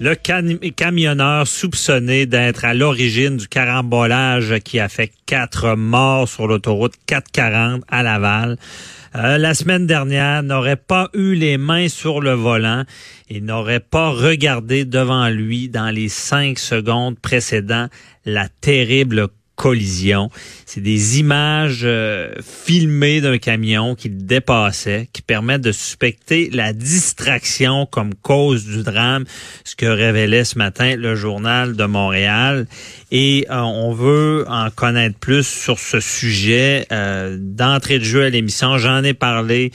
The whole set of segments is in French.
Le camionneur soupçonné d'être à l'origine du carambolage qui a fait quatre morts sur l'autoroute 440 à Laval. Euh, la semaine dernière n'aurait pas eu les mains sur le volant et n'aurait pas regardé devant lui dans les cinq secondes précédant la terrible collision. C'est des images euh, filmées d'un camion qui dépassait, qui permettent de suspecter la distraction comme cause du drame, ce que révélait ce matin le journal de Montréal. Et euh, on veut en connaître plus sur ce sujet. Euh, d'entrée de jeu à l'émission, j'en ai parlé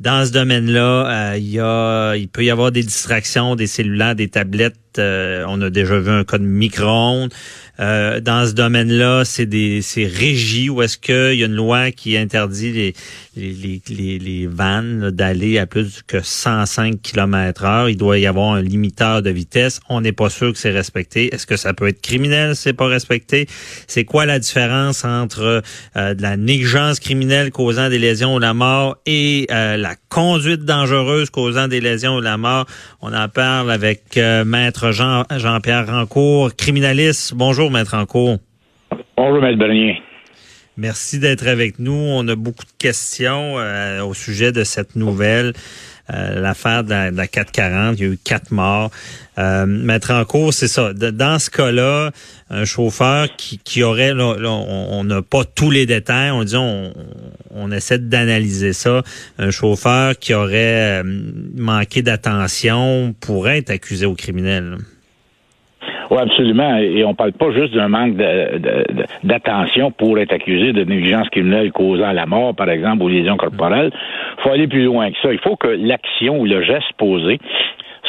dans ce domaine-là, il peut y avoir des distractions, des cellulaires, des tablettes. on a déjà vu un cas de micro-ondes. Euh, dans ce domaine-là, c'est des c'est régi ou est-ce qu'il y a une loi qui interdit les les, les, les vannes d'aller à plus que 105 km heure? Il doit y avoir un limiteur de vitesse. On n'est pas sûr que c'est respecté. Est-ce que ça peut être criminel? Si c'est pas respecté? C'est quoi la différence entre euh, de la négligence criminelle causant des lésions ou la mort et euh, la conduite dangereuse causant des lésions ou la mort? On en parle avec maître Jean Jean-Pierre Rancourt, criminaliste. Bonjour. Bonjour, Maître Encourt. Bonjour, Maître Bernier. Merci d'être avec nous. On a beaucoup de questions euh, au sujet de cette nouvelle. Euh, l'affaire de, la 440, il y a eu quatre morts. Euh, Maître Encourt, c'est ça. dans ce cas-là, un chauffeur qui, aurait, on n'a pas tous les détails, on dit, on, essaie d'analyser ça. Un chauffeur qui aurait manqué d'attention pourrait être accusé au criminel. Oui, absolument. Et on parle pas juste d'un manque d'attention pour être accusé de négligence criminelle causant la mort, par exemple, ou lésions corporelles. Il faut aller plus loin que ça. Il faut que l'action ou le geste posé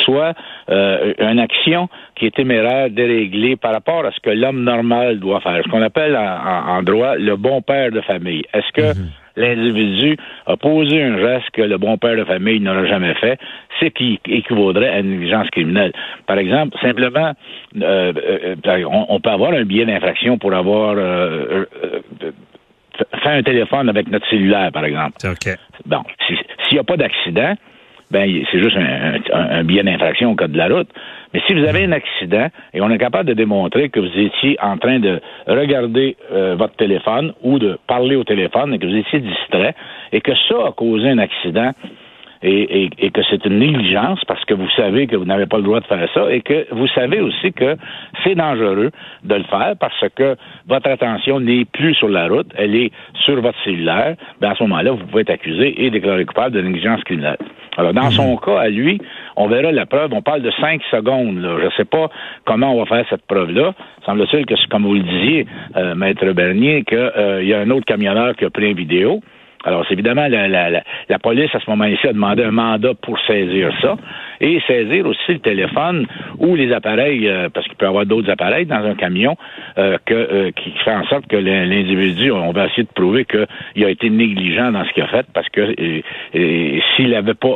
soit euh, une action qui est téméraire, déréglée par rapport à ce que l'homme normal doit faire, ce qu'on appelle en, droit le bon père de famille. Est-ce que mhm l'individu a posé un geste que le bon père de famille n'aurait jamais fait, c'est qui équivaudrait à une négligence criminelle. Par exemple, simplement, euh, euh, on, peut avoir un billet d'infraction pour avoir euh, fait un téléphone avec notre cellulaire, par exemple. Bon, s'il n'y a pas d'accident, ben c'est juste un, un, billet d'infraction au cas de la route. Mais si vous avez un accident et on est capable de démontrer que vous étiez en train de regarder euh, votre téléphone ou de parler au téléphone et que vous étiez distrait et que ça a causé un accident, et, que c'est une négligence parce que vous savez que vous n'avez pas le droit de faire ça et que vous savez aussi que c'est dangereux de le faire parce que votre attention n'est plus sur la route, elle est sur votre cellulaire, ben à ce moment-là, vous pouvez être accusé et déclaré coupable de négligence criminelle. Alors, dans son mhm. cas, à lui, on verra la preuve. On parle de cinq secondes. Je ne sais pas comment on va faire cette preuve-là. Semble-t-il que, comme vous le disiez, euh, Maître Bernier, qu'il euh, y a un autre camionneur qui a pris une vidéo. Alors, c'est évidemment, la, police, à ce moment-ci, a demandé un mandat pour saisir ça et saisir aussi le téléphone ou les appareils, euh, parce qu'il peut y avoir d'autres appareils dans un camion euh, que, euh, qui fait en sorte que l'individu, on va essayer de prouver qu'il a été négligent dans ce qu'il a fait parce que s'il n'avait pas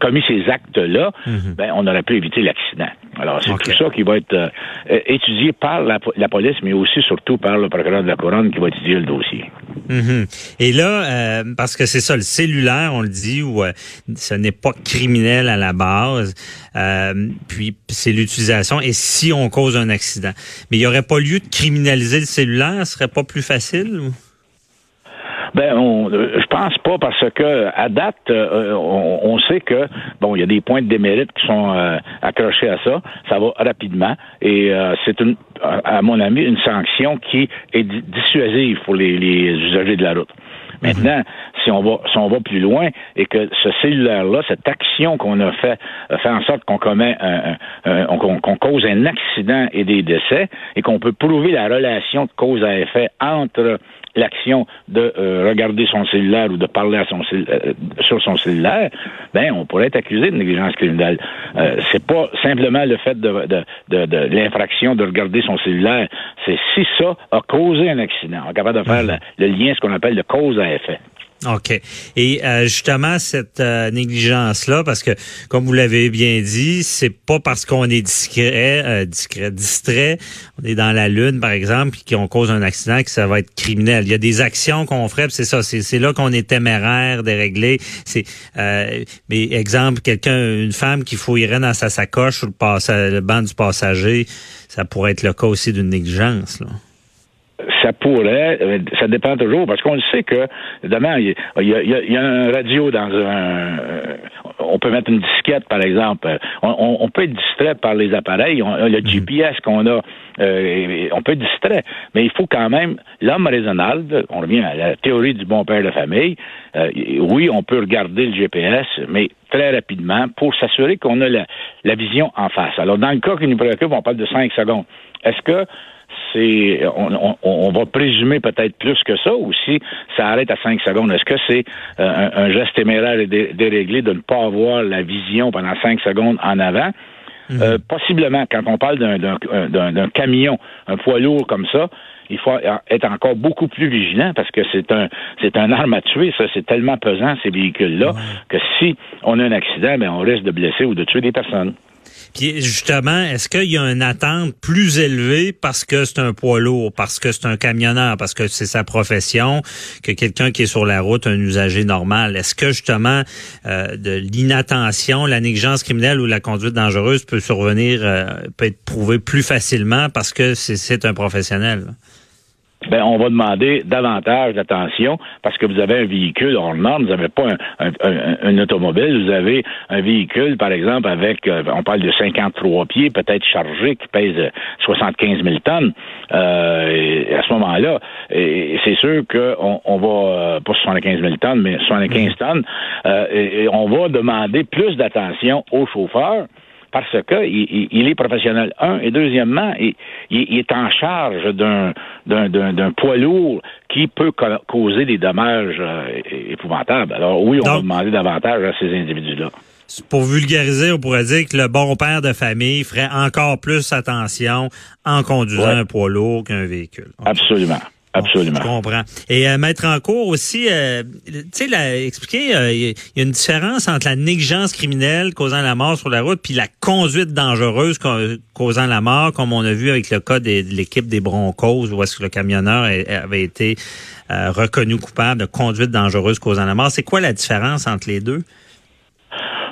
commis ces actes-là, mhm. ben, on aurait pu éviter l'accident. Alors, c'est tout ça qui va être étudié par la, la, police, mais aussi surtout par le procureur de la Couronne qui va étudier le dossier. Mhm. Et là, euh, parce que c'est ça, le cellulaire, on le dit, où euh, ce n'est pas criminel à la base, euh, puis c'est l'utilisation, et si on cause un accident. Mais il n'y aurait pas lieu de criminaliser le cellulaire, ce serait pas plus facile? Ben, on, je pense pas parce que à date, on, sait que bon, il y a des points de démérite qui sont accrochés à ça. Ça va rapidement et c'est une, à mon avis, une sanction qui est dissuasive pour les usagers de la route. Maintenant, si on va si on va plus loin et que ce cellulaire-là, cette action qu'on a fait, fait en sorte qu'on commet un, qu'on cause un accident et des décès et qu'on peut prouver la relation de cause à effet entre l'action de euh, regarder son cellulaire ou de parler à son euh, sur son cellulaire, ben on pourrait être accusé de négligence criminelle. Euh, c'est pas simplement le fait de, de, de, de l'infraction de regarder son cellulaire, c'est si ça a causé un accident. On est capable de faire le, le lien, ce qu'on appelle le cause à effet. OK. Et euh, justement, cette euh, négligence-là, parce que, comme vous l'avez bien dit, c'est pas parce qu'on est discret, euh, discret, distrait, on est dans la lune, par exemple, puis qu'on cause un accident, que ça va être criminel. Il y a des actions qu'on ferait, c'est ça, c'est là qu'on est téméraire, déréglé. C'est, mais exemple, quelqu'un, une femme qui fouillerait dans sa sacoche sur le, le banc du passager, ça pourrait être le cas aussi d'une négligence. Là ça pourrait, euh, ça dépend toujours, parce qu'on sait que, demain, il y, a, un radio dans un... Euh, on peut mettre une disquette, par exemple. On, peut être distrait par les appareils. On, le mhm. GPS qu'on a, euh, on peut être distrait. Mais il faut quand même, l'homme raisonnable, on revient à la théorie du bon père de famille, oui, on peut regarder le GPS, mais très rapidement pour s'assurer qu'on a la, la vision en face. Alors, dans le cas qui nous préoccupe, on parle de cinq secondes. Est-ce que c'est on, va présumer peut-être plus que ça ou si ça arrête à 5 secondes. Est-ce que c'est euh, un, geste téméraire et déréglé de ne pas avoir la vision pendant 5 secondes en avant? Mhm. Euh, possiblement, quand on parle d'un camion, un poids lourd comme ça, il faut être encore beaucoup plus vigilant parce que c'est un c'est un arme à tuer, ça, c'est tellement pesant ces véhicules-là que si on a un accident, ben on risque de blesser ou de tuer des personnes. Puis justement, est-ce qu'il y a une attente plus élevée parce que c'est un poids lourd, parce que c'est un camionneur, parce que c'est sa profession, que quelqu'un qui est sur la route, un usager normal? Est-ce que justement euh, de l'inattention, la négligence criminelle ou la conduite dangereuse peut survenir, euh, peut être prouvée plus facilement parce que c'est un professionnel? Ben, on va demander davantage d'attention parce que vous avez un véhicule hors norme, vous n'avez pas un, automobile, vous avez un véhicule, par exemple, avec, euh, on parle de 53 pieds, peut-être chargé, qui pèse 75 000 tonnes. Euh, à ce moment-là, c'est sûr qu'on on va, euh, pas 75 000 tonnes, mais 75 tonnes, et on va demander plus d'attention aux chauffeurs parce que il, est professionnel. Un et deuxièmement, il, il est en charge d'un d'un poids lourd qui peut causer des dommages euh, épouvantables. Alors oui, on va demander davantage à ces individus-là. Pour vulgariser, on pourrait dire que le bon père de famille ferait encore plus attention en conduisant un poids lourd qu'un véhicule. Absolument. Absolument. je comprends. Et euh, mettre en cours aussi, euh, tu sais, expliquer, euh, il y a une différence entre la négligence criminelle causant la mort sur la route puis la conduite dangereuse causant la mort, comme on a vu avec le cas de l'équipe des Broncos, où est-ce que le camionneur avait été reconnu coupable de conduite dangereuse causant la mort. C'est quoi la différence entre les deux?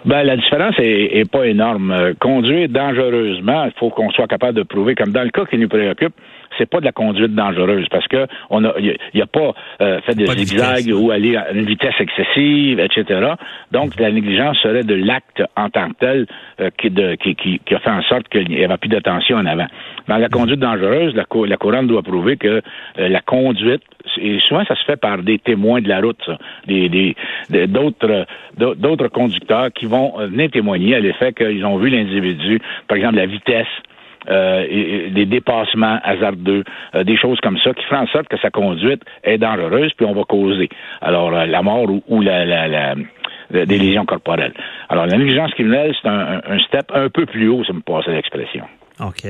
Ben, la différence est, pas énorme. conduire dangereusement, il faut qu'on soit capable de prouver, comme dans le cas qui nous préoccupe, c'est pas de la conduite dangereuse parce que on a, il a, pas euh, fait des zigzags ou aller à une vitesse excessive, etc. Donc la négligence serait de l'acte en tant que tel euh, qui, de, qui, qui, qui, a fait en sorte qu'il n'y avait plus d'attention en avant. Dans la conduite dangereuse, la, la couronne doit prouver que euh, la conduite et souvent ça se fait par des témoins de la route, des d'autres d'autres conducteurs qui vont venir témoigner à l'effet qu'ils ont vu l'individu, par exemple la vitesse, euh, des dépassements hasardeux, euh, des choses comme ça qui font en sorte que sa conduite est dangereuse, puis on va causer alors euh, la mort ou, la, la, la, des lésions corporelles. Alors la négligence criminelle, c'est un, un, step un peu plus haut, ça me passe l'expression. OK.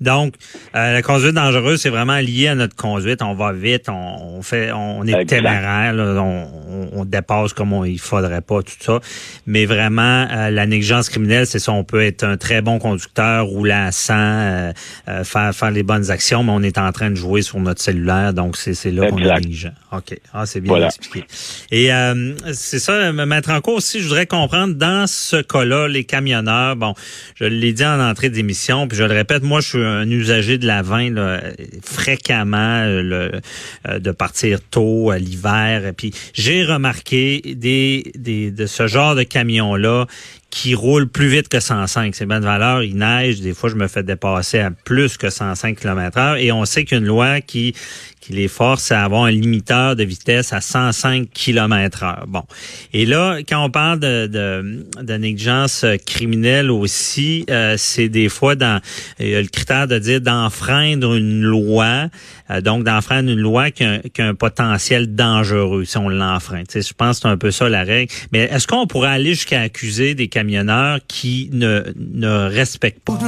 Donc, euh, la conduite dangereuse, c'est vraiment lié à notre conduite. On va vite, on, fait, on est téméraire, on, dépasse comme on, il faudrait pas, tout ça. Mais vraiment, euh, la négligence criminelle, c'est ça. On peut être un très bon conducteur, rouler à 100, euh, faire, faire les bonnes actions, mais on est en train de jouer sur notre cellulaire. Donc, c'est là qu'on est négligent. OK. Ah, c'est bien expliqué. Et c'est ça, me mettre en cause aussi, je voudrais comprendre, dans ce cas-là, les camionneurs, bon, je l'ai dit en entrée d'émission, je le répète, moi, je suis un usager de la vin fréquemment, euh, euh, de partir tôt à l'hiver. Puis j'ai remarqué des, des de ce genre de camions-là qui roulent plus vite que 105. C'est bien de valeur. Il neige. Des fois, je me fais dépasser à plus que 105 km heure. Et on sait qu'une loi qui, qui les force à avoir un limiteur de vitesse à 105 km heure. Bon. Et là, quand on parle de, de, négligence criminelle aussi, euh, c'est des fois dans le critère de dire d'enfreindre une loi, euh, donc d'enfreindre une loi qui a, a, un potentiel dangereux si on l'enfreint. Je pense que c'est un peu ça la règle. Mais est-ce qu'on pourrait aller jusqu'à accuser des camionneurs qui ne, ne respectent pas?